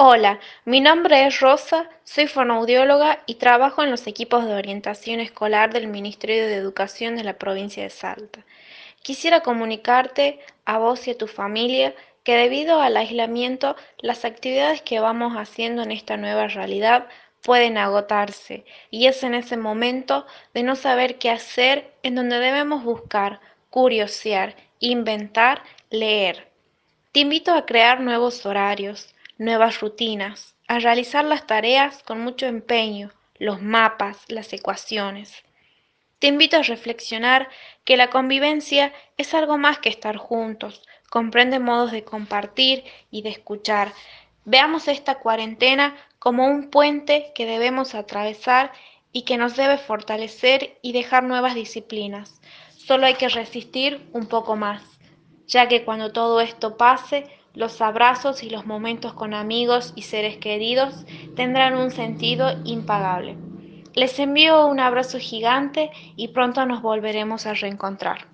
Hola, mi nombre es Rosa, soy fonoaudióloga y trabajo en los equipos de orientación escolar del Ministerio de Educación de la provincia de Salta. Quisiera comunicarte a vos y a tu familia que debido al aislamiento las actividades que vamos haciendo en esta nueva realidad pueden agotarse y es en ese momento de no saber qué hacer en donde debemos buscar, curiosear, inventar, leer. Te invito a crear nuevos horarios, nuevas rutinas, a realizar las tareas con mucho empeño, los mapas, las ecuaciones. Te invito a reflexionar que la convivencia es algo más que estar juntos, comprende modos de compartir y de escuchar. Veamos esta cuarentena como un puente que debemos atravesar y que nos debe fortalecer y dejar nuevas disciplinas. Solo hay que resistir un poco más, ya que cuando todo esto pase, los abrazos y los momentos con amigos y seres queridos tendrán un sentido impagable. Les envío un abrazo gigante y pronto nos volveremos a reencontrar.